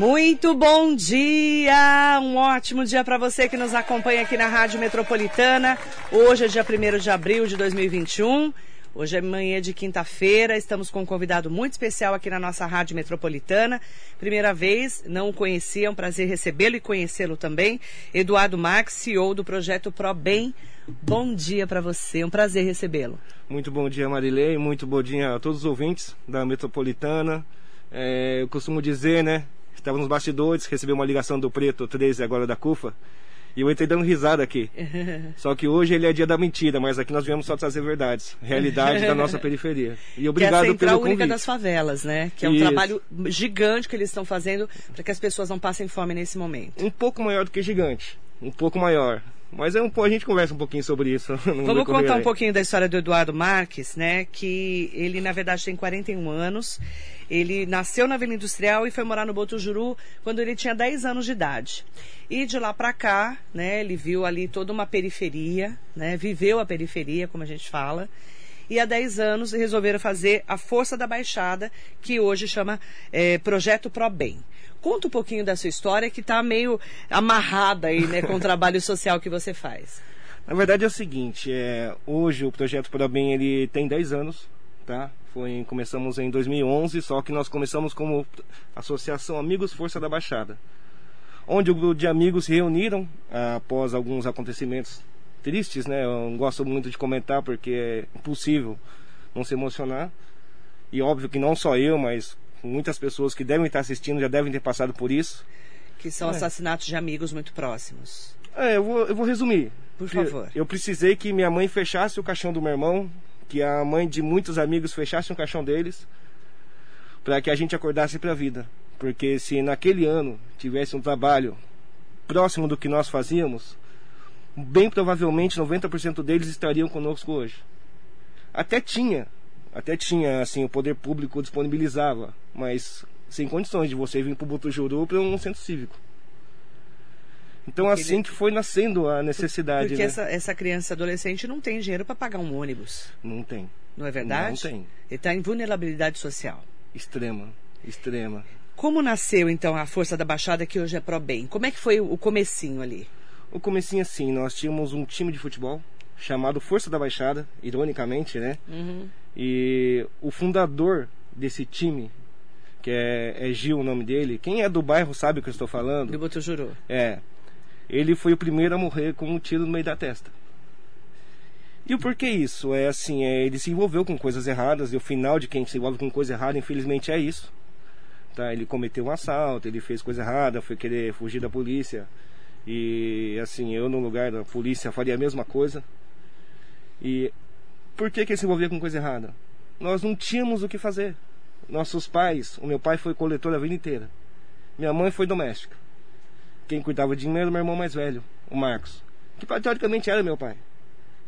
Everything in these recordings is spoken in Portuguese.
Muito bom dia! Um ótimo dia para você que nos acompanha aqui na Rádio Metropolitana. Hoje é dia 1 de abril de 2021. Hoje é manhã de quinta-feira, estamos com um convidado muito especial aqui na nossa Rádio Metropolitana. Primeira vez, não o conhecia, é um prazer recebê-lo e conhecê-lo também. Eduardo Max, CEO do projeto ProBem. Bom dia para você, é um prazer recebê-lo. Muito bom dia, Marilei, muito bom dia a todos os ouvintes da Metropolitana. É, eu costumo dizer, né, estava nos bastidores, recebi uma ligação do Preto 13 agora da CUFA, e eu entrei dando risada aqui. Só que hoje ele é dia da mentira, mas aqui nós viemos só trazer verdades, realidade da nossa periferia. E obrigado que é a Central pelo Única das Favelas, né? Que é um Isso. trabalho gigante que eles estão fazendo para que as pessoas não passem fome nesse momento. Um pouco maior do que gigante, um pouco maior. Mas é um, a gente conversa um pouquinho sobre isso. Vamos contar um pouquinho da história do Eduardo Marques, né? Que ele, na verdade, tem 41 anos. Ele nasceu na Vila Industrial e foi morar no Botujuru quando ele tinha 10 anos de idade. E de lá para cá, né? Ele viu ali toda uma periferia, né? Viveu a periferia, como a gente fala e há 10 anos resolveram fazer a Força da Baixada, que hoje chama é, Projeto Pro Bem. Conta um pouquinho da sua história, que está meio amarrada aí, né, com o trabalho social que você faz. Na verdade é o seguinte, é, hoje o Projeto Pro Bem ele tem 10 anos, tá? Foi, começamos em 2011, só que nós começamos como Associação Amigos Força da Baixada, onde o grupo de amigos se reuniram ah, após alguns acontecimentos tristes, né? Eu não gosto muito de comentar porque é impossível não se emocionar. E óbvio que não só eu, mas muitas pessoas que devem estar assistindo já devem ter passado por isso. Que são é. assassinatos de amigos muito próximos. É, eu vou, eu vou resumir. Por favor. Eu precisei que minha mãe fechasse o caixão do meu irmão, que a mãe de muitos amigos fechasse o caixão deles, para que a gente acordasse para a vida. Porque se naquele ano tivesse um trabalho próximo do que nós fazíamos, bem provavelmente 90% deles estariam conosco hoje. Até tinha até tinha, assim, o poder público disponibilizava, mas sem condições de você vir para o Butujuru para um centro cívico. Então porque assim ele... que foi nascendo a necessidade. Porque né? essa, essa criança adolescente não tem dinheiro para pagar um ônibus. Não tem. Não é verdade? Não tem. Ele está em vulnerabilidade social. Extrema, extrema. Como nasceu então a Força da Baixada que hoje é Pro Bem? Como é que foi o comecinho ali? O comecinho assim, nós tínhamos um time de futebol chamado Força da Baixada, ironicamente, né? Uhum. E o fundador desse time, que é, é, Gil o nome dele, quem é do bairro sabe o que eu estou falando. Do Botujuru. É. Ele foi o primeiro a morrer com um tiro no meio da testa. E o porquê isso? É assim, é, ele se envolveu com coisas erradas, e o final de quem se envolve com coisa errada, infelizmente, é isso. Tá? Ele cometeu um assalto, ele fez coisa errada, foi querer fugir da polícia. E assim, eu no lugar da polícia faria a mesma coisa. E por que, que ele se envolvia com coisa errada? Nós não tínhamos o que fazer. Nossos pais, o meu pai foi coletor a vida inteira. Minha mãe foi doméstica. Quem cuidava de mim era o meu irmão mais velho, o Marcos, que teoricamente era meu pai.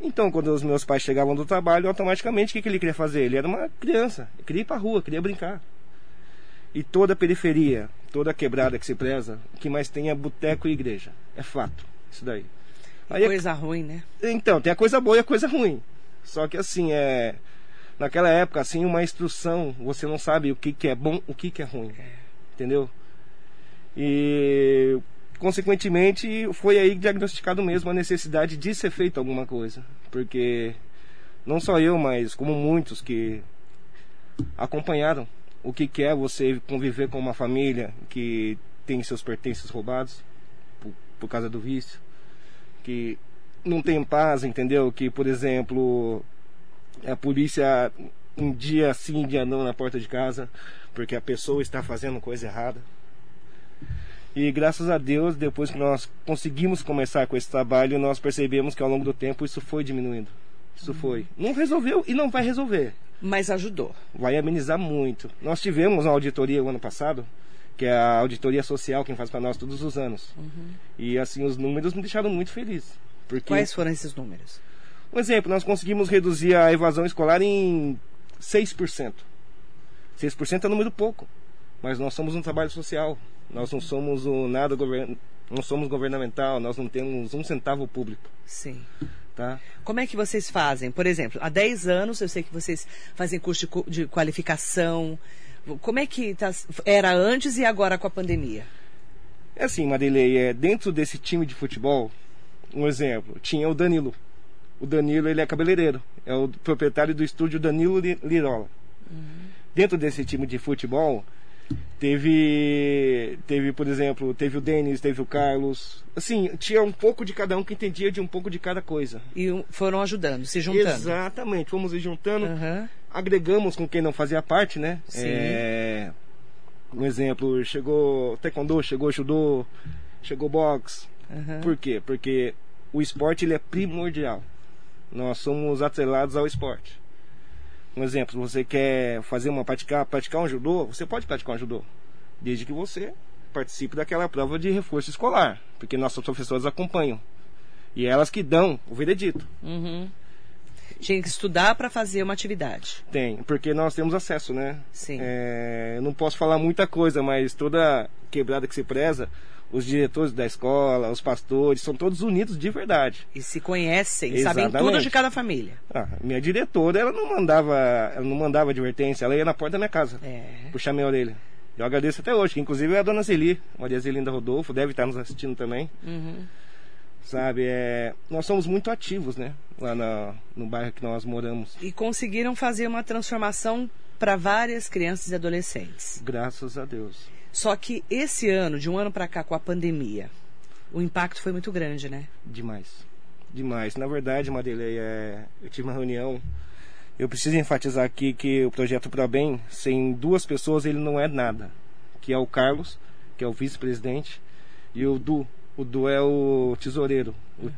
Então, quando os meus pais chegavam do trabalho, automaticamente o que, que ele queria fazer? Ele era uma criança, queria ir para rua, queria brincar. E toda a periferia, toda a quebrada que se preza, o que mais tem é boteco e igreja. É fato, isso daí. Aí, é coisa ruim, né? Então, tem a coisa boa e a coisa ruim. Só que assim, é. Naquela época, assim, uma instrução, você não sabe o que, que é bom, o que, que é ruim. É. Entendeu? E consequentemente foi aí diagnosticado mesmo a necessidade de ser feito alguma coisa. Porque não só eu, mas como muitos que acompanharam o que, que é você conviver com uma família que tem seus pertences roubados por, por causa do vício, que não tem paz, entendeu? Que, por exemplo, a polícia um dia sim, um dia não na porta de casa, porque a pessoa está fazendo coisa errada. E graças a Deus, depois que nós conseguimos começar com esse trabalho, nós percebemos que ao longo do tempo isso foi diminuindo. Isso foi. Não resolveu e não vai resolver. Mas ajudou. Vai amenizar muito. Nós tivemos uma auditoria o ano passado, que é a auditoria social, quem faz para nós todos os anos. Uhum. E assim, os números me deixaram muito feliz. Porque... Quais foram esses números? Um exemplo, nós conseguimos reduzir a evasão escolar em 6%. 6% é um número pouco, mas nós somos um trabalho social. Nós não somos o nada govern... não somos governamental, nós não temos um centavo público. Sim. Tá? Como é que vocês fazem? Por exemplo, há 10 anos eu sei que vocês fazem curso de, de qualificação, Como é que tá, era antes e agora com a pandemia? É assim, Marilei, é, dentro desse time de futebol, um exemplo, tinha o Danilo. O Danilo, ele é cabeleireiro, é o proprietário do estúdio Danilo Lirola. Uhum. Dentro desse time de futebol, teve, teve, por exemplo, teve o Denis, teve o Carlos. Assim, tinha um pouco de cada um que entendia de um pouco de cada coisa. E foram ajudando, se juntando. Exatamente, fomos se juntando, uhum. agregamos com quem não fazia parte, né? Sim. É, um exemplo, chegou taekwondo, chegou judô, chegou boxe. Uhum. Por quê? Porque o esporte ele é primordial. Nós somos atrelados ao esporte. Um exemplo, você quer fazer uma praticar, praticar um judô, você pode praticar um judô, desde que você participe daquela prova de reforço escolar, porque nossos professores acompanham. E elas que dão o veredito. Uhum. Tinha que estudar para fazer uma atividade. Tem, porque nós temos acesso, né? Sim. É, eu não posso falar muita coisa, mas toda quebrada que se preza, os diretores da escola, os pastores, são todos unidos de verdade. E se conhecem, Exatamente. sabem tudo de cada família. Ah, minha diretora, ela não mandava, ela não mandava advertência, ela ia na porta da minha casa, é. puxar minha orelha. Eu agradeço até hoje, que inclusive é a dona Zeli, Maria Zelinda Rodolfo, deve estar nos assistindo também. Uhum. Sabe, é, nós somos muito ativos, né? Lá no bairro que nós moramos. E conseguiram fazer uma transformação para várias crianças e adolescentes. Graças a Deus. Só que esse ano, de um ano para cá, com a pandemia, o impacto foi muito grande, né? Demais. Demais. Na verdade, Marilei, é... eu tive uma reunião. Eu preciso enfatizar aqui que o projeto Pro Bem, sem duas pessoas, ele não é nada. Que é o Carlos, que é o vice-presidente, e o Du. O Du é o tesoureiro. O... Uhum.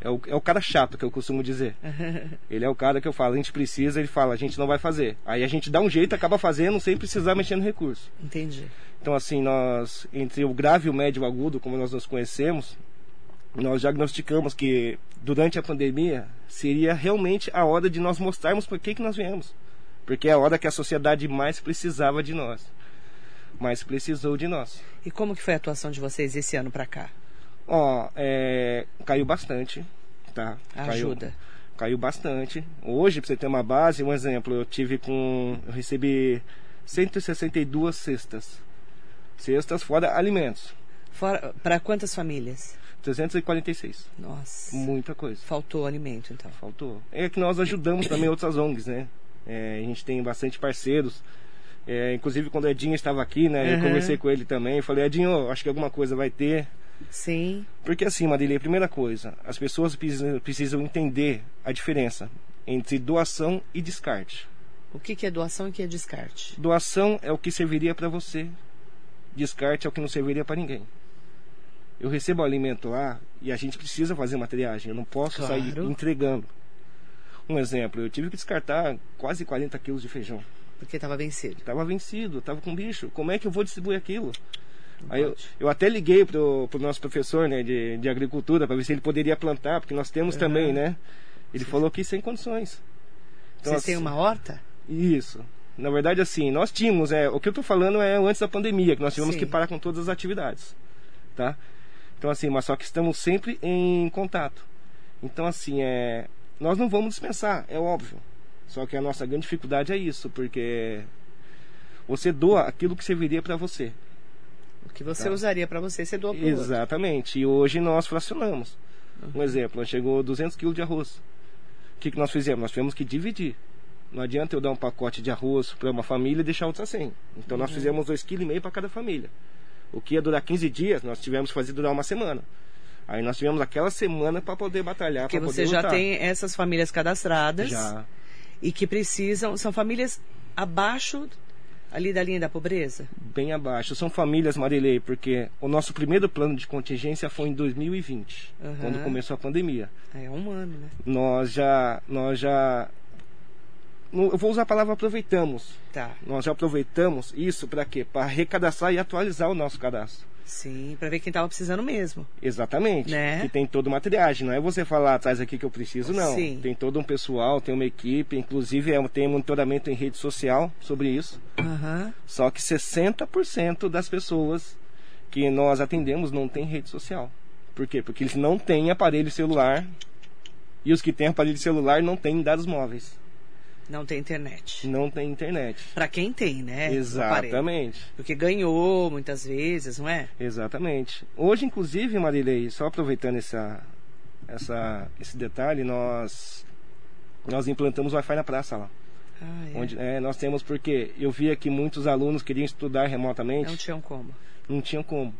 É, o, é o cara chato, que eu costumo dizer. Ele é o cara que eu falo, a gente precisa, ele fala, a gente não vai fazer. Aí a gente dá um jeito, acaba fazendo, sem precisar mexer no recurso. Entendi. Então, assim, nós, entre o grave e o médio agudo, como nós nos conhecemos, nós diagnosticamos que durante a pandemia seria realmente a hora de nós mostrarmos por que, que nós viemos. Porque é a hora que a sociedade mais precisava de nós. Mais precisou de nós. E como que foi a atuação de vocês esse ano para cá? Ó, é, caiu bastante, tá? Ajuda. Caiu, caiu bastante. Hoje, para você ter uma base, um exemplo, eu tive com. Eu recebi 162 cestas cestas fora alimentos. Para quantas famílias? 346. Nossa. Muita coisa. Faltou alimento, então. Faltou. É que nós ajudamos também outras ONGs, né? É, a gente tem bastante parceiros. É, inclusive, quando o Edinho estava aqui, né? Uhum. Eu conversei com ele também. Falei, Edinho, acho que alguma coisa vai ter. Sim. Porque assim, Marília, primeira coisa, as pessoas precisam, precisam entender a diferença entre doação e descarte. O que, que é doação e o que é descarte? Doação é o que serviria para você descarte é o que não serviria para ninguém. Eu recebo alimento lá e a gente precisa fazer uma triagem. Eu não posso claro. sair entregando. Um exemplo, eu tive que descartar quase 40 quilos de feijão. Porque estava vencido. Estava vencido, estava com bicho. Como é que eu vou distribuir aquilo? Aí eu, eu, até liguei pro, pro nosso professor né, de, de agricultura para ver se ele poderia plantar, porque nós temos uhum. também, né? Ele Sim. falou que sem condições. Então, Vocês assim, têm uma horta? Isso. Na verdade, assim, nós tínhamos, é, o que eu estou falando é antes da pandemia, que nós tivemos Sim. que parar com todas as atividades, tá? Então, assim, mas só que estamos sempre em contato. Então, assim, é, nós não vamos dispensar, é óbvio. Só que a nossa grande dificuldade é isso, porque você doa aquilo que serviria para você. O que você tá? usaria para você, você doa para Exatamente. E hoje nós fracionamos. Uhum. Um exemplo, chegou 200 quilos de arroz. O que, que nós fizemos? Nós tivemos que dividir. Não adianta eu dar um pacote de arroz para uma família e deixar outra sem. Então uhum. nós fizemos 2,5 kg para cada família. O que ia durar 15 dias, nós tivemos que fazer durar uma semana. Aí nós tivemos aquela semana para poder batalhar. Porque você poder já lutar. tem essas famílias cadastradas. Já. E que precisam. São famílias abaixo ali da linha da pobreza? Bem abaixo. São famílias, Marilei, porque o nosso primeiro plano de contingência foi em 2020, uhum. quando começou a pandemia. É um ano, né? Nós já, nós já eu vou usar a palavra aproveitamos. Tá. Nós já aproveitamos isso para quê? Para recadastrar e atualizar o nosso cadastro. Sim, para ver quem estava precisando mesmo. Exatamente. Né? Que tem toda uma triagem. Não é você falar atrás aqui que eu preciso, não. Sim. Tem todo um pessoal, tem uma equipe, inclusive é, tem monitoramento em rede social sobre isso. Uhum. Só que 60% das pessoas que nós atendemos não tem rede social. Por quê? Porque eles não têm aparelho celular e os que têm aparelho celular não têm dados móveis. Não tem internet. Não tem internet. Para quem tem, né? Exatamente. Porque ganhou muitas vezes, não é? Exatamente. Hoje, inclusive, Marilei, só aproveitando essa, essa, esse detalhe, nós, nós implantamos Wi-Fi na praça lá. Ah, é. Onde, é, nós temos porque eu via que muitos alunos queriam estudar remotamente. Não tinham como. Não tinham como.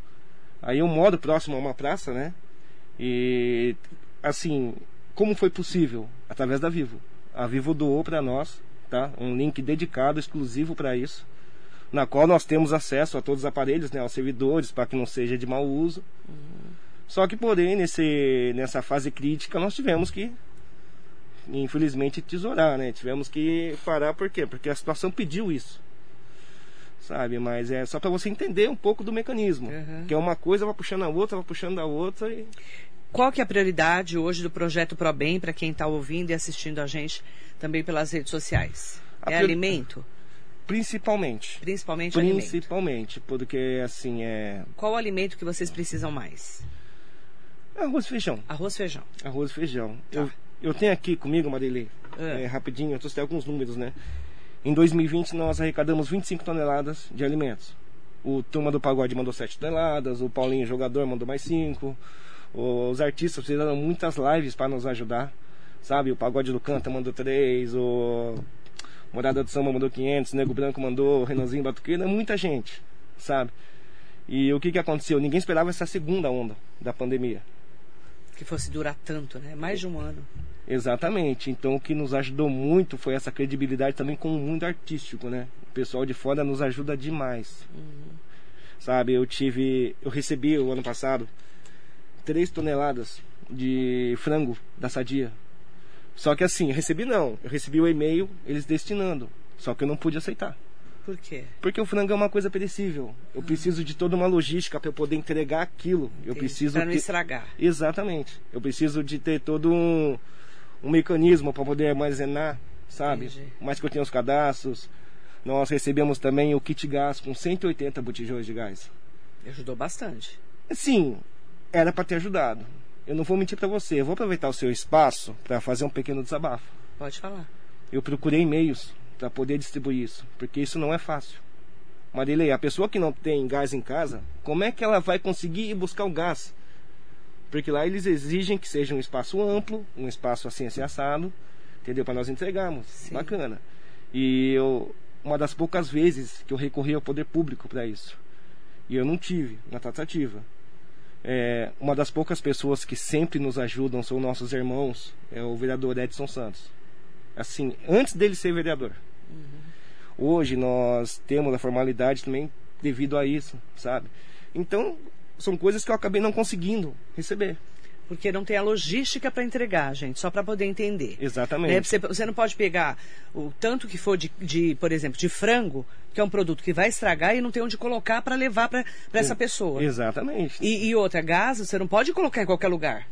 Aí eu moro próximo a uma praça, né? E assim, como foi possível? Através da Vivo. A Vivo doou para nós, tá? Um link dedicado, exclusivo para isso, na qual nós temos acesso a todos os aparelhos, né? Aos servidores, para que não seja de mau uso. Uhum. Só que, porém, nesse, nessa fase crítica, nós tivemos que, infelizmente, tesourar, né? Tivemos que parar, por quê? Porque a situação pediu isso. Sabe? Mas é só para você entender um pouco do mecanismo. Uhum. Que é uma coisa, vai puxando a outra, vai puxando a outra e qual que é a prioridade hoje do projeto ProBem para quem está ouvindo e assistindo a gente também pelas redes sociais? A é alimento? Principalmente. Principalmente Principalmente, alimento. porque assim é. Qual o alimento que vocês precisam mais? Arroz e feijão. Arroz e feijão. Arroz e feijão. Tá. Eu, eu tenho aqui comigo, Marilê, ah. é, rapidinho, eu trouxe alguns números, né? Em 2020 nós arrecadamos 25 toneladas de alimentos. O Turma do Pagode mandou 7 toneladas, o Paulinho Jogador mandou mais 5, os artistas fizeram muitas lives para nos ajudar, sabe? O Pagode do Canta mandou três, o Morada do Samba mandou 500, o Nego Branco mandou, o Renanzinho Batuqueira, muita gente, sabe? E o que, que aconteceu? Ninguém esperava essa segunda onda da pandemia. Que fosse durar tanto, né? Mais de um ano. Exatamente. Então o que nos ajudou muito foi essa credibilidade também com o mundo artístico, né? O pessoal de fora nos ajuda demais. Uhum. Sabe, eu tive. Eu recebi o ano passado 3 toneladas de frango da Sadia. Só que assim, recebi não. Eu recebi o e-mail, eles destinando. Só que eu não pude aceitar. Por quê? Porque o frango é uma coisa perecível. Eu ah. preciso de toda uma logística para eu poder entregar aquilo. Eu preciso para não ter... estragar. Exatamente. Eu preciso de ter todo um, um mecanismo para poder armazenar, sabe? Entendi. Mais que eu tenha os cadastros. Nós recebemos também o kit gás com 180 botijões de gás. Ajudou bastante. Sim, era para ter ajudado. Eu não vou mentir para você, eu vou aproveitar o seu espaço para fazer um pequeno desabafo. Pode falar. Eu procurei e-mails para poder distribuir isso, porque isso não é fácil. Marilei, a pessoa que não tem gás em casa, como é que ela vai conseguir ir buscar o gás? Porque lá eles exigem que seja um espaço amplo, um espaço assim, assim assado, entendeu? Para nós entregarmos. Sim. Bacana. E eu, uma das poucas vezes que eu recorri ao poder público para isso. E eu não tive na tratativa. É, uma das poucas pessoas que sempre nos ajudam são nossos irmãos, é o vereador Edson Santos. Assim, antes dele ser vereador. Uhum. Hoje nós temos a formalidade também devido a isso, sabe? Então, são coisas que eu acabei não conseguindo receber. Porque não tem a logística para entregar, gente, só para poder entender. Exatamente. Né? Você, você, não pode pegar o tanto que for de, de, por exemplo, de frango, que é um produto que vai estragar e não tem onde colocar para levar para essa pessoa. Exatamente. E, e outra, gás, você não pode colocar em qualquer lugar.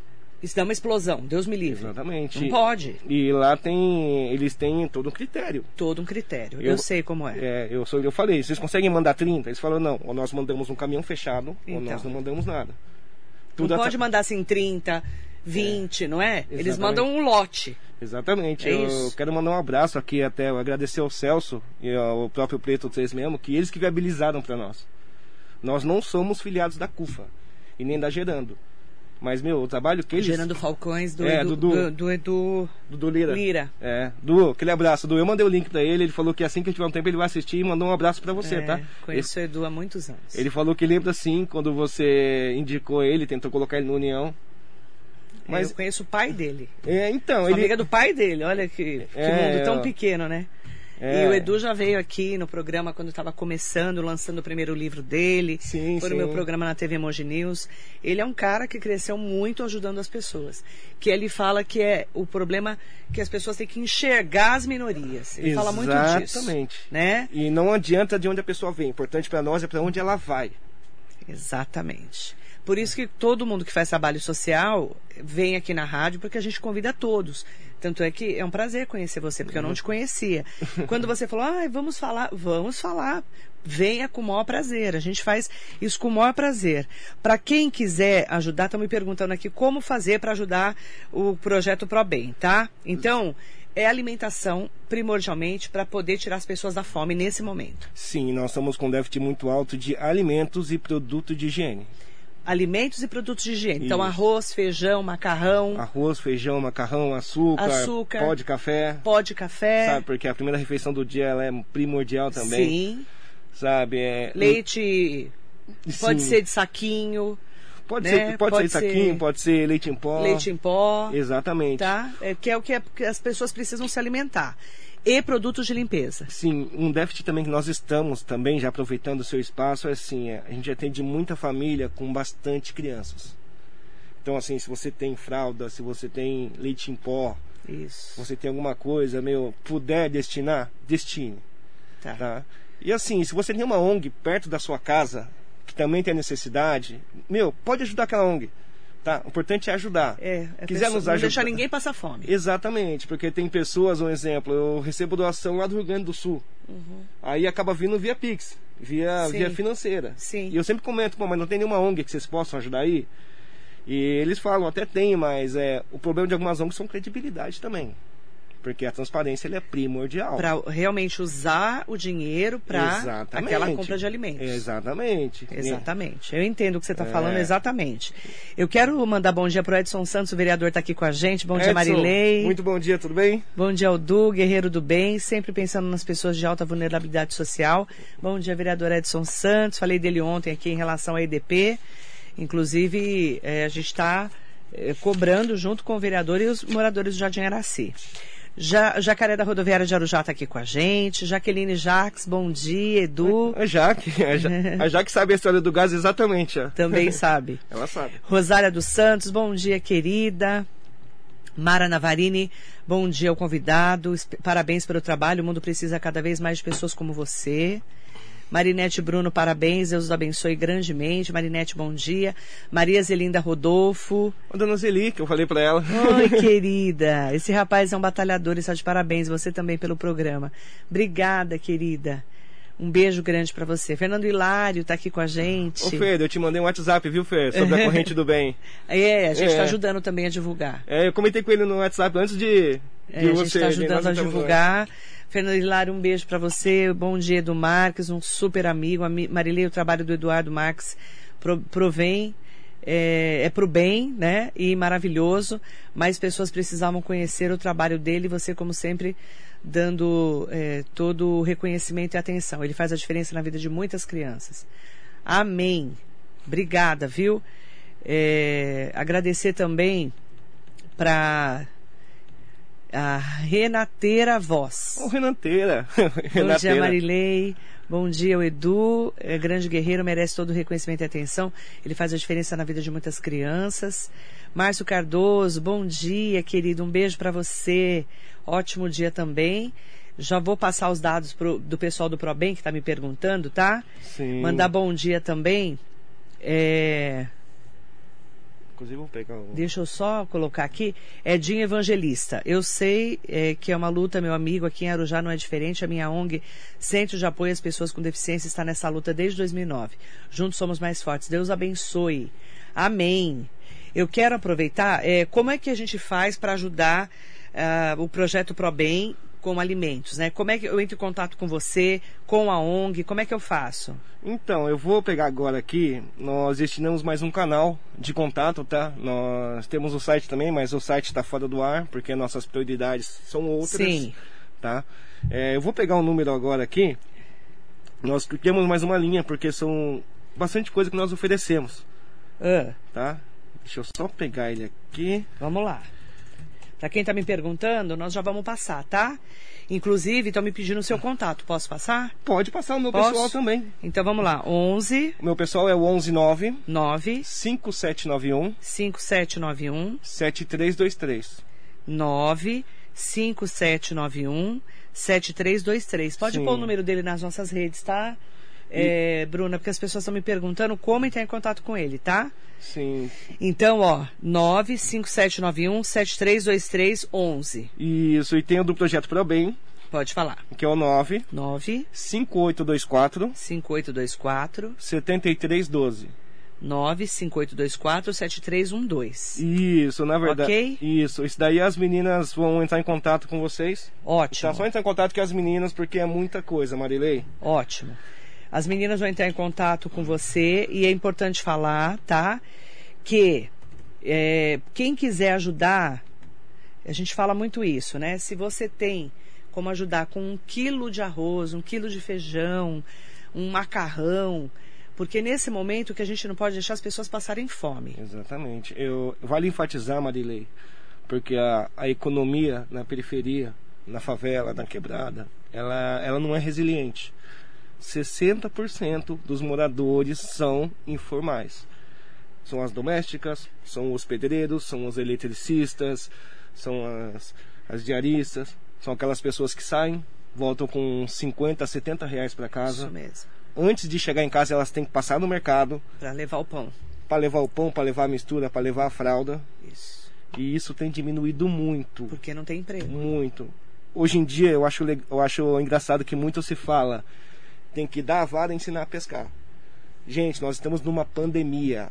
Isso dá uma explosão, Deus me livre. Exatamente. Não pode. E lá tem, eles têm todo um critério. Todo um critério. Eu, eu sei como é. é eu, sou, eu falei, vocês conseguem mandar 30? Eles falaram, não, ou nós mandamos um caminhão fechado, então. ou nós então. não mandamos nada. Tudo não pode mandar assim 30, 20, é. não é? Exatamente. Eles mandam um lote. Exatamente. É eu quero mandar um abraço aqui até, agradecer ao Celso e ao próprio Preto vocês mesmo, que eles que viabilizaram para nós. Nós não somos filiados da CUFA e nem da Gerando. Mas, meu, o trabalho que eles. Gerando Falcões do, é, Edu, do, do, do Edu. Do, Lira. Lira. É. Du, aquele abraço. Du, eu mandei o link pra ele, ele falou que assim que tiver um tempo ele vai assistir e mandou um abraço pra você, é, tá? Conheço ele, o Edu há muitos anos. Ele falou que lembra sim quando você indicou ele, tentou colocar ele no União. Mas eu conheço o pai dele. É, então. Sou ele... amiga do pai dele, olha que, que é, mundo tão pequeno, né? É. E o Edu já veio aqui no programa quando estava começando, lançando o primeiro livro dele. Sim, Foi sim. no meu programa na TV Moji News. Ele é um cara que cresceu muito ajudando as pessoas. Que ele fala que é o problema que as pessoas têm que enxergar as minorias. Ele Exatamente. fala muito disso. Exatamente. Né? E não adianta de onde a pessoa vem. O importante para nós é para onde ela vai. Exatamente. Por isso que todo mundo que faz trabalho social vem aqui na rádio, porque a gente convida todos. Tanto é que é um prazer conhecer você, porque eu não te conhecia. Quando você falou, ah, vamos falar, vamos falar. Venha com o maior prazer. A gente faz isso com o maior prazer. Para quem quiser ajudar, estão me perguntando aqui como fazer para ajudar o projeto ProBem, tá? Então, é alimentação primordialmente para poder tirar as pessoas da fome nesse momento. Sim, nós estamos com déficit muito alto de alimentos e produtos de higiene. Alimentos e produtos de higiene. Então, Isso. arroz, feijão, macarrão, Arroz, feijão, macarrão, açúcar, Açúcar. pó de café. pó de café. Sabe, porque a primeira refeição do dia ela é primordial também. Sim. Sabe? É, Leite pode Sim. ser de saquinho, Pode né? ser, pode, pode ser ser- saquinho, pode ser leite em pó. leite em pó, Exatamente. tá? É, que é o que as pessoas precisam se alimentar. E produtos de limpeza. Sim, um déficit também que nós estamos também, já aproveitando o seu espaço, é assim, é, a gente atende muita família com bastante crianças. Então, assim, se você tem fralda, se você tem leite em pó, Isso. se você tem alguma coisa, meu, puder destinar, destine, Tá. tá? E assim, se você tem uma ONG perto da sua casa, que também tem necessidade, meu, pode ajudar aquela ONG, tá? O importante é ajudar. É, é Quiser pessoa- nos não ajudar- deixar ninguém passar fome. Exatamente, porque tem pessoas, um exemplo, eu recebo doação lá do Rio Grande do Sul. Aí acaba vindo via Pix, via, Sim. via financeira. Sim. E eu sempre comento, mas não tem nenhuma ONG que vocês possam ajudar aí? E eles falam, até tem, mas é, o problema de algumas ONGs são credibilidade também. Porque a transparência ele é primordial. Para realmente usar o dinheiro para aquela compra de alimentos. Exatamente. Exatamente. Eu entendo o que você está falando, É. exatamente. Eu quero mandar bom dia para o Edson Santos, o vereador está aqui com a gente. Bom dia, Edson, Marilei. Muito bom dia, tudo bem? Bom dia, Aldu, guerreiro do bem, sempre pensando nas pessoas de alta vulnerabilidade social. Bom dia, vereador Edson Santos. Falei dele ontem aqui em relação à EDP. Inclusive, eh, a gente está cobrando junto com o vereador e os moradores do Jardim Araci. Ja, Jacaré da Rodoviária de Arujá está aqui com a gente. Jaqueline Jaques, bom dia. Edu, A Jaque, a Jaque, a Jaque sabe a história do gás exatamente, ó. também sabe. Ela sabe. Rosália dos Santos, bom dia, querida. Mara Navarini, bom dia ao convidado. Parabéns pelo trabalho. O mundo precisa cada vez mais de pessoas como você. Marinete Bruno, parabéns. Deus os abençoe grandemente. Marinete, bom dia. Maria Zelinda Rodolfo. A dona Zeli, que eu falei pra ela. Oi, querida. Esse rapaz é um batalhador e está de parabéns. Você também pelo programa. Obrigada, querida. Um beijo grande pra você. Fernando Hilário está aqui com a gente. Ô Fer, eu te mandei um WhatsApp, viu, Fer? Sobre a corrente do bem. É, a gente está É. ajudando também a divulgar. É, eu comentei com ele no WhatsApp antes de, de É, a gente está ajudando nós a divulgar. Fernando Hilário, um beijo para você. Bom dia, Edu Marques, um super amigo. Ami- Marilei, o trabalho do Eduardo Marques pro- provém. É, é pro bem, né? E maravilhoso. Mais pessoas precisavam conhecer o trabalho dele. Você, como sempre, dando é, todo o reconhecimento e atenção. Ele faz a diferença na vida de muitas crianças. Amém. Obrigada, viu? É, agradecer também para a Renateira Voz. Ô, Renanteira. Bom dia, Renateira. Marilei. Bom dia, o Edu. É grande guerreiro, merece todo o reconhecimento e atenção. Ele faz a diferença na vida de muitas crianças. Márcio Cardoso, bom dia, querido. Um beijo para você. Ótimo dia também. Já vou passar os dados pro- do pessoal do ProBem que está me perguntando, tá? Sim. Mandar bom dia também. É, Inclusive, vou pegar o. Deixa eu só colocar aqui. Edinho Evangelista. Eu sei é, que é uma luta, meu amigo, aqui em Arujá não é diferente. A minha ONG, Centro de Apoio às Pessoas com Deficiência, está nessa luta desde 2009. Juntos somos mais fortes. Deus abençoe. Amém. Eu quero aproveitar, é, como é que a gente faz para ajudar ah, o projeto ProBem com alimentos, né? Como é que eu entro em contato com você, com a ONG, como é que eu faço? Então, eu vou pegar agora aqui. Nós destinamos mais um canal de contato, tá? Nós temos o site também, mas o site está fora do ar, porque nossas prioridades são outras. Sim. Tá? É, eu vou pegar um número agora aqui. Nós temos mais uma linha, porque são bastante coisa que nós oferecemos, Ah, tá? Deixa eu só pegar ele aqui. Vamos lá. Para quem está me perguntando, nós já vamos passar, tá? Inclusive, estão me pedindo o seu contato. Posso passar? Pode passar o meu Posso? pessoal também. Então vamos lá. 11 O meu pessoal é o 119 9 5791 5791 7323. 9 5791 7323. Pode Sim. pôr o número dele nas nossas redes, tá? É, Bruna, porque as pessoas estão me perguntando como entrar em contato com ele, tá? Sim. Então, ó, 95791 732311. Isso, e tem o do projeto Pro Bem, Pode falar. que é o 9 9 5824 5824 7312. 95824-7312. Isso, na verdade. Ok? Isso. Isso daí as meninas vão entrar em contato com vocês. Ótimo. Tá só entrar em contato com as meninas, porque é muita coisa, Marilei. Ótimo. As meninas vão entrar em contato com você e é importante falar, tá? Que é, quem quiser ajudar, a gente fala muito isso, né? Se você tem como ajudar com um quilo de arroz, um quilo de feijão, um macarrão, porque nesse momento que a gente não pode deixar as pessoas passarem fome. Exatamente. Eu vale enfatizar, Marilei, porque a, a economia na periferia, na favela, na quebrada, ela, ela não é resiliente. 60% dos moradores são informais. São as domésticas, são os pedreiros, são os eletricistas, são as, as diaristas, são aquelas pessoas que saem, voltam com 50, 70 reais para casa. Isso mesmo. Antes de chegar em casa, elas têm que passar no mercado Para levar o pão. para levar o pão, para levar a mistura, para levar a fralda. Isso. E isso tem diminuído muito, Porque não tem emprego. muito. Hoje em dia eu acho, eu acho engraçado que muito se fala tem que dar a vara e ensinar a pescar. Gente, nós estamos numa pandemia.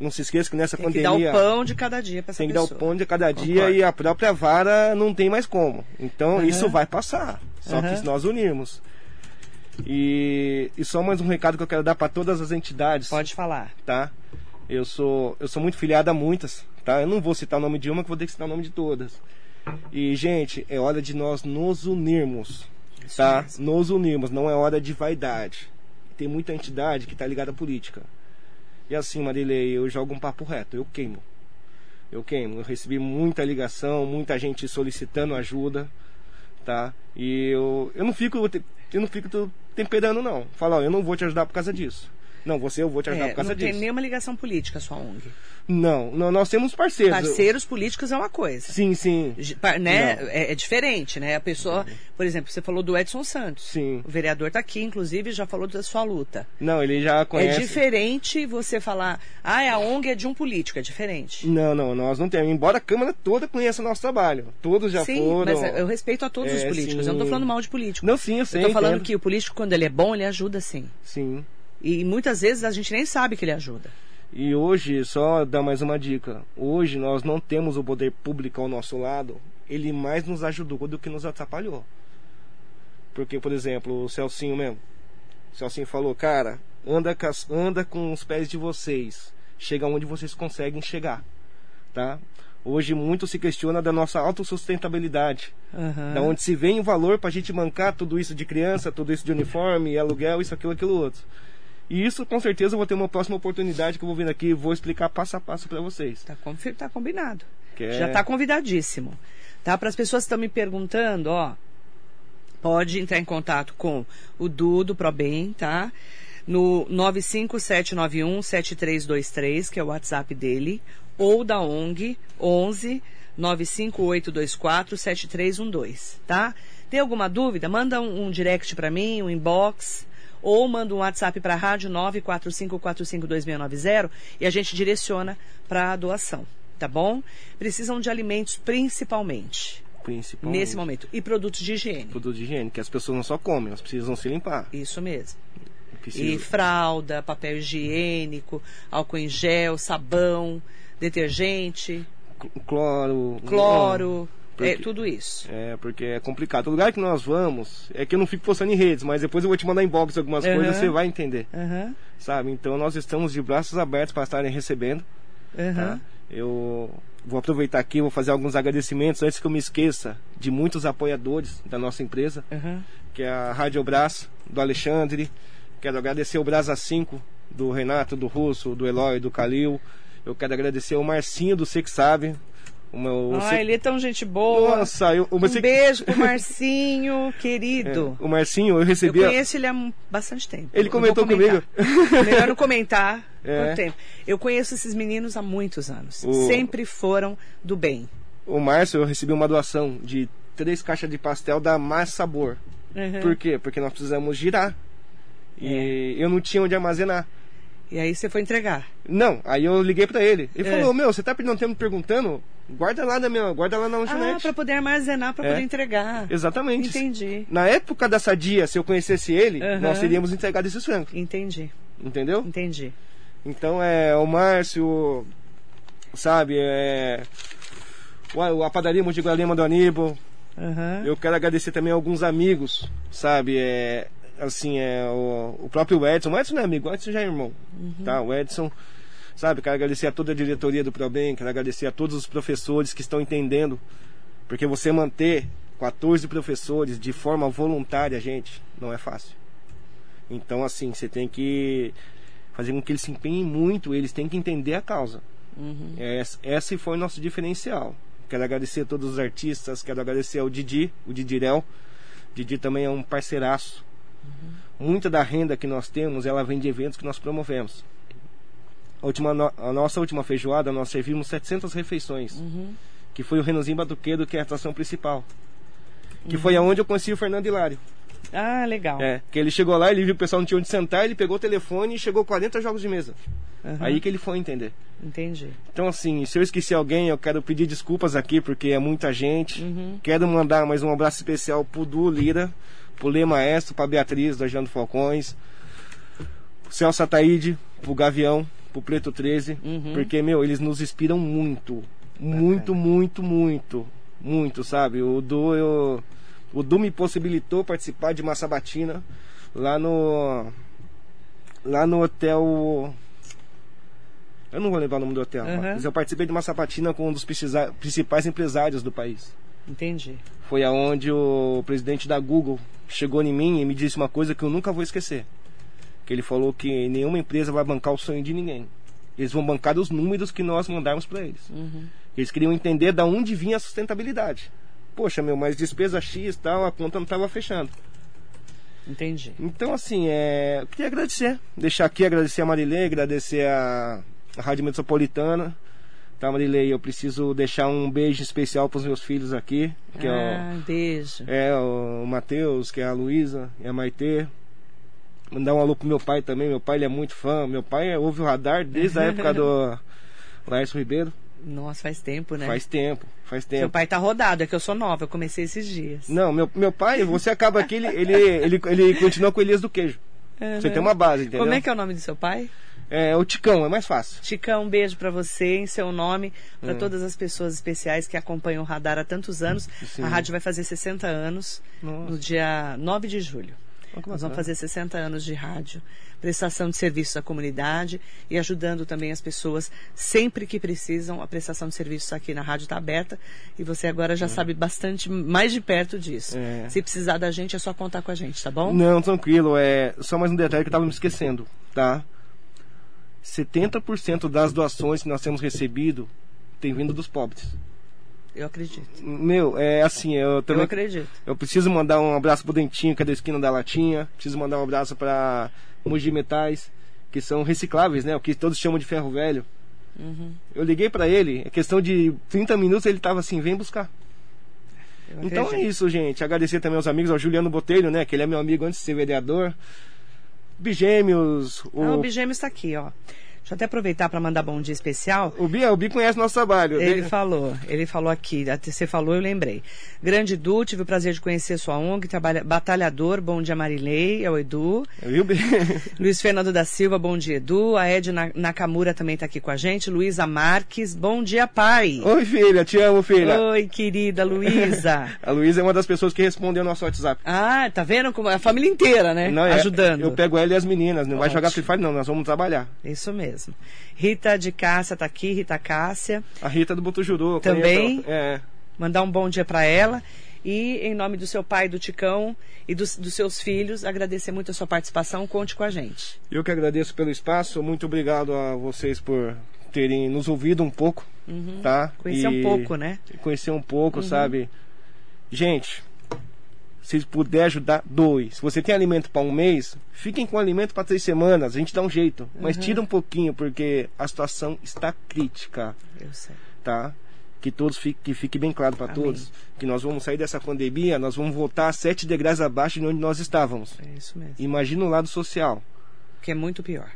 Não se esqueça que nessa Tem que dar pandemia o pão de cada dia para essa tem que dar pessoa. o pão de cada dia Concordo. e a própria vara não tem mais como. Então Aham. isso vai passar. Só Aham. que se nós unirmos. E, e só mais um recado que eu quero dar para todas as entidades, Pode falar. tá? Eu sou eu sou muito filiado a muitas, tá? Eu não vou citar o nome de uma, que vou ter que citar o nome de todas. E gente, é hora de nós nos unirmos, tá? mesmo. Nos unirmos, não é hora de vaidade. Tem muita entidade que tá ligada à política. E assim, Marilei, eu jogo um papo reto, eu queimo. Eu queimo. Eu recebi muita ligação, muita gente solicitando ajuda, tá? E eu, eu não fico eu não fico temperando não. Fala, ó, eu não vou te ajudar por causa disso. Não, você eu vou te ajudar É, por causa não tem disso. nenhuma ligação política a sua ONG. Não, não, nós temos parceiros. Parceiros políticos é uma coisa. Sim, sim. Pa- Né? É, é diferente, né? A pessoa, por exemplo, você falou do Edson Santos. Sim. O vereador está aqui, inclusive, já falou da sua luta. Não, ele já conhece. É diferente você falar, ah, a ONG é de um político, é diferente. Não, não, nós não temos. Embora a Câmara toda conheça o nosso trabalho. Todos já sim, foram. mas eu respeito a todos os É, políticos. sim. Eu não tô falando mal de político. Não, sim, eu sei. eu tô falando entendo. que o político, quando ele é bom, ele ajuda sim. Sim. E muitas vezes a gente nem sabe que ele ajuda. E hoje, só dar mais uma dica. Hoje nós não temos o poder público ao nosso lado. Ele mais nos ajudou do que nos atrapalhou. Porque, por exemplo, o Celcinho mesmo. O Celcinho falou, cara, anda anda com os pés de vocês. Chega onde vocês conseguem chegar. Tá? Hoje muito se questiona da nossa autossustentabilidade. Aham. Da onde se vem o valor para a gente bancar tudo isso de criança, tudo isso de uniforme, aluguel, isso, aquilo, aquilo outro. E isso com certeza eu vou ter uma próxima oportunidade que eu vou vir aqui e vou explicar passo a passo para vocês. Tá, tá combinado. É- Já tá convidadíssimo. Tá? Para as pessoas que estão me perguntando, ó, pode entrar em contato com o Du do Probem, tá? No 957917323, que é o WhatsApp dele, ou da ONG 11 95824 7312, tá? Tem alguma dúvida? Manda um, um direct para mim, um inbox, ou manda um WhatsApp para a rádio 945452690 e a gente direciona para a doação, tá bom? Precisam de alimentos principalmente Principalmente. nesse momento e produtos de higiene. Produto de higiene, que as pessoas não só comem, elas precisam se limpar. Isso mesmo. Precisa- E fralda, papel higiênico, álcool em gel, sabão, detergente, cl- Cloro. cloro, porque- é tudo isso. É, porque é complicado. O lugar que nós vamos, é que eu não fico postando em redes, mas depois eu vou te mandar inbox algumas Aham. coisas, você vai entender. Aham, Sabe? Então nós estamos de braços abertos para estarem recebendo. aham. tá? Eu vou aproveitar aqui, vou fazer alguns agradecimentos antes que eu me esqueça de muitos apoiadores da nossa empresa, que é a Rádio Brás, do Alexandre. Quero agradecer o Brasa 5, do Renato, do Russo, do Eloy, do Calil. Eu quero agradecer o Marcinho do Sei Que Sabe. O meu, Ah, ele é tão gente boa. Nossa, eu, Um beijo pro Marcinho, É, querido. o Marcinho, eu Eu recebi. a- conheço ele há bastante tempo. Ele Eu comentou comigo. Melhor não comentar É. quanto tempo. Eu conheço esses meninos há muitos anos. O- Sempre foram do bem. O Márcio, eu recebi uma doação de três caixas de pastel da Mais Sabor. Uhum. Por quê? Porque nós precisamos girar. E eu não tinha onde armazenar. E aí você foi entregar. Não, aí eu liguei pra ele. Ele É. falou: Meu, você tá perdendo tempo perguntando? Guarda lá na minha, guarda lá na Ah, lanchonete. para poder armazenar, para É. poder entregar. Exatamente. Entendi. Na época da sadia, se eu conhecesse ele, Aham. nós teríamos entregado esses frangos. Entendi. Entendeu? Entendi. Então é o Márcio, sabe, é o- a padaria Montigo Lima do Aníbal. Aham. Eu quero agradecer também alguns amigos, sabe, é assim, é o, o próprio Edson. O Edson não é amigo, o Edson já é irmão, tá? O Edson, sabe, quero agradecer a toda a diretoria do ProBem, quero agradecer a todos os professores que estão entendendo, porque você manter 14 professores de forma voluntária, gente, não é fácil. Então, assim, você tem que fazer com que eles se empenhem muito, eles têm que entender a causa. Uhum. Esse, esse foi o nosso diferencial. Quero agradecer a todos os artistas, quero agradecer ao Didi, o Didirel. Didi também é um parceiraço. Muita da renda que nós temos, ela vem de eventos que nós promovemos. A, última, a nossa última feijoada, nós servimos 700 refeições. Uhum. Que foi o Renanzinho Batuqueiro, que é a atração principal. Que foi aonde eu conheci o Fernando Hilário. Ah, legal. É, que ele chegou lá, ele viu que o pessoal não tinha onde sentar, ele pegou o telefone e chegou 40 jogos de mesa. Aham. Aí que ele foi entender. Entendi. Então, assim, se eu esqueci alguém, eu quero pedir desculpas aqui, porque é muita gente. Uhum. Quero mandar mais um abraço especial pro Du Lira, pro Lê Maestro, pra Beatriz, do Falcões, pro Celso Ataíde, pro Gavião, pro Preto 13, Uhum. porque, meu, eles nos inspiram muito. Muito, muito, muito. Muito, sabe? O Du, eu... O Du me possibilitou participar de uma sabatina lá no. Lá no hotel. Eu não vou lembrar o nome do hotel, Uhum. mas eu participei de uma sabatina com um dos principais empresários do país. Entendi. Foi aonde o presidente da Google chegou em mim e me disse uma coisa que eu nunca vou esquecer. Que ele falou que nenhuma empresa vai bancar o sonho de ninguém. Eles vão bancar os números que nós mandarmos para eles. Uhum. Eles queriam entender da onde vinha a sustentabilidade. Poxa, meu, mas despesa X e tal, a conta não estava fechando. Entendi. Então, assim, é... eu queria agradecer. Deixar aqui, agradecer a Marilei, agradecer a, a Rádio Metropolitana. Tá, Marilei, eu preciso deixar um beijo especial para os meus filhos aqui. Que é o- ah, beijo. é o Matheus, que é a Luísa e a Maitê. Mandar um alô pro meu pai também. Meu pai ele é muito fã. Meu pai ouve o radar desde a época do Laércio Ribeiro. Nossa, faz tempo, né? Faz tempo, faz Seu tempo. pai tá rodado, é que eu sou nova, eu comecei esses dias. Não, meu, meu pai, você acaba aqui, ele, ele, ele, ele continua com Elias do Queijo. Você tem uma base, entendeu? Como é que é o nome do seu pai? É o Ticão, é mais fácil. Chicão, um beijo pra você, em seu nome, para É. todas as pessoas especiais que acompanham o Radar há tantos anos. Sim. A rádio vai fazer 60 anos Nossa. no dia 9 de julho. Que Nós vamos fazer 60 anos de rádio, prestação de serviços à comunidade e ajudando também as pessoas sempre que precisam. A prestação de serviços aqui na rádio está aberta e você agora já sabe bastante mais de perto disso. É. Se precisar da gente, é só contar com a gente, tá bom? Não, tranquilo. É só mais um detalhe que eu tava me esquecendo, tá? 70% das doações que nós temos recebido tem vindo dos pobres. Eu acredito. Meu, é assim, eu Eu também acredito. Eu preciso mandar um abraço pro Dentinho, que é da esquina da Latinha. Preciso mandar um abraço pra Mogi Metais, que são recicláveis, né? O que todos chamam de ferro velho. Uhum. Eu liguei pra ele, é questão de 30 minutos ele tava assim, vem buscar. Eu Então é isso, gente. Agradecer também aos amigos, ao Juliano Botelho, né? Que ele é meu amigo antes de ser vereador. Bigêmeos, o, Ah, o Bigêmeo está aqui, ó. Deixa eu até aproveitar para mandar bom dia especial. o Bi, o Bi conhece nosso trabalho. Ele né? falou, ele falou aqui, você falou, eu lembrei. Grande Edu, tive o prazer de conhecer sua ONG, trabalha, batalhador, bom dia Marilei, é o Edu. Viu, Bi? Luiz Fernando da Silva, bom dia Edu. A Ed Na- Nakamura também está aqui com a gente. Luísa Marques, bom dia pai. Oi, filha, te amo, filha. Oi, querida Luísa. A Luísa é uma das pessoas que respondeu nosso WhatsApp. ah, tá vendo como a família inteira, né? Não, é- Ajudando. Eu pego ela e as meninas. Não vai Ótimo. jogar Free Fire, não. Nós vamos trabalhar. Isso mesmo. Rita de Cássia tá aqui, Rita Cássia. A Rita do Botujuru. eu Também? É. mandar um bom dia para ela e em nome do seu pai, do Ticão e dos, dos seus filhos, agradecer muito a sua participação. Conte com a gente. Eu que agradeço pelo espaço. Muito obrigado a vocês por terem nos ouvido um pouco, tá? Conhecer E um pouco, né? Conhecer um pouco, sabe? Gente, se puder ajudar, doe. Se você tem alimento para um mês, fiquem com alimento para três semanas. A gente dá um jeito. Mas tira um pouquinho, porque a situação está crítica. Eu sei. tá? Que todos fique, que fique bem claro para todos que nós vamos sair dessa pandemia, nós vamos voltar a sete degraus abaixo de onde nós estávamos. É isso mesmo. Imagina o lado social. Que é muito pior.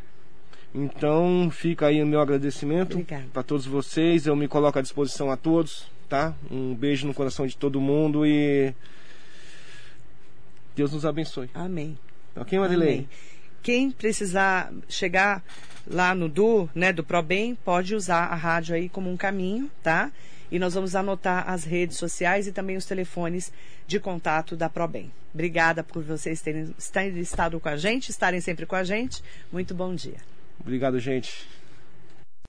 Então fica aí o meu agradecimento para todos vocês. Eu me coloco à disposição a todos, tá? Um beijo no coração de todo mundo e Deus nos abençoe. Amém. Ok, Marilei? Amém. Quem precisar chegar lá no do, né, do ProBem, pode usar a rádio aí como um caminho, tá? E nós vamos anotar as redes sociais e também os telefones de contato da ProBem. Obrigada por vocês terem, terem estado com a gente, estarem sempre com a gente. Muito bom dia. Obrigado, gente.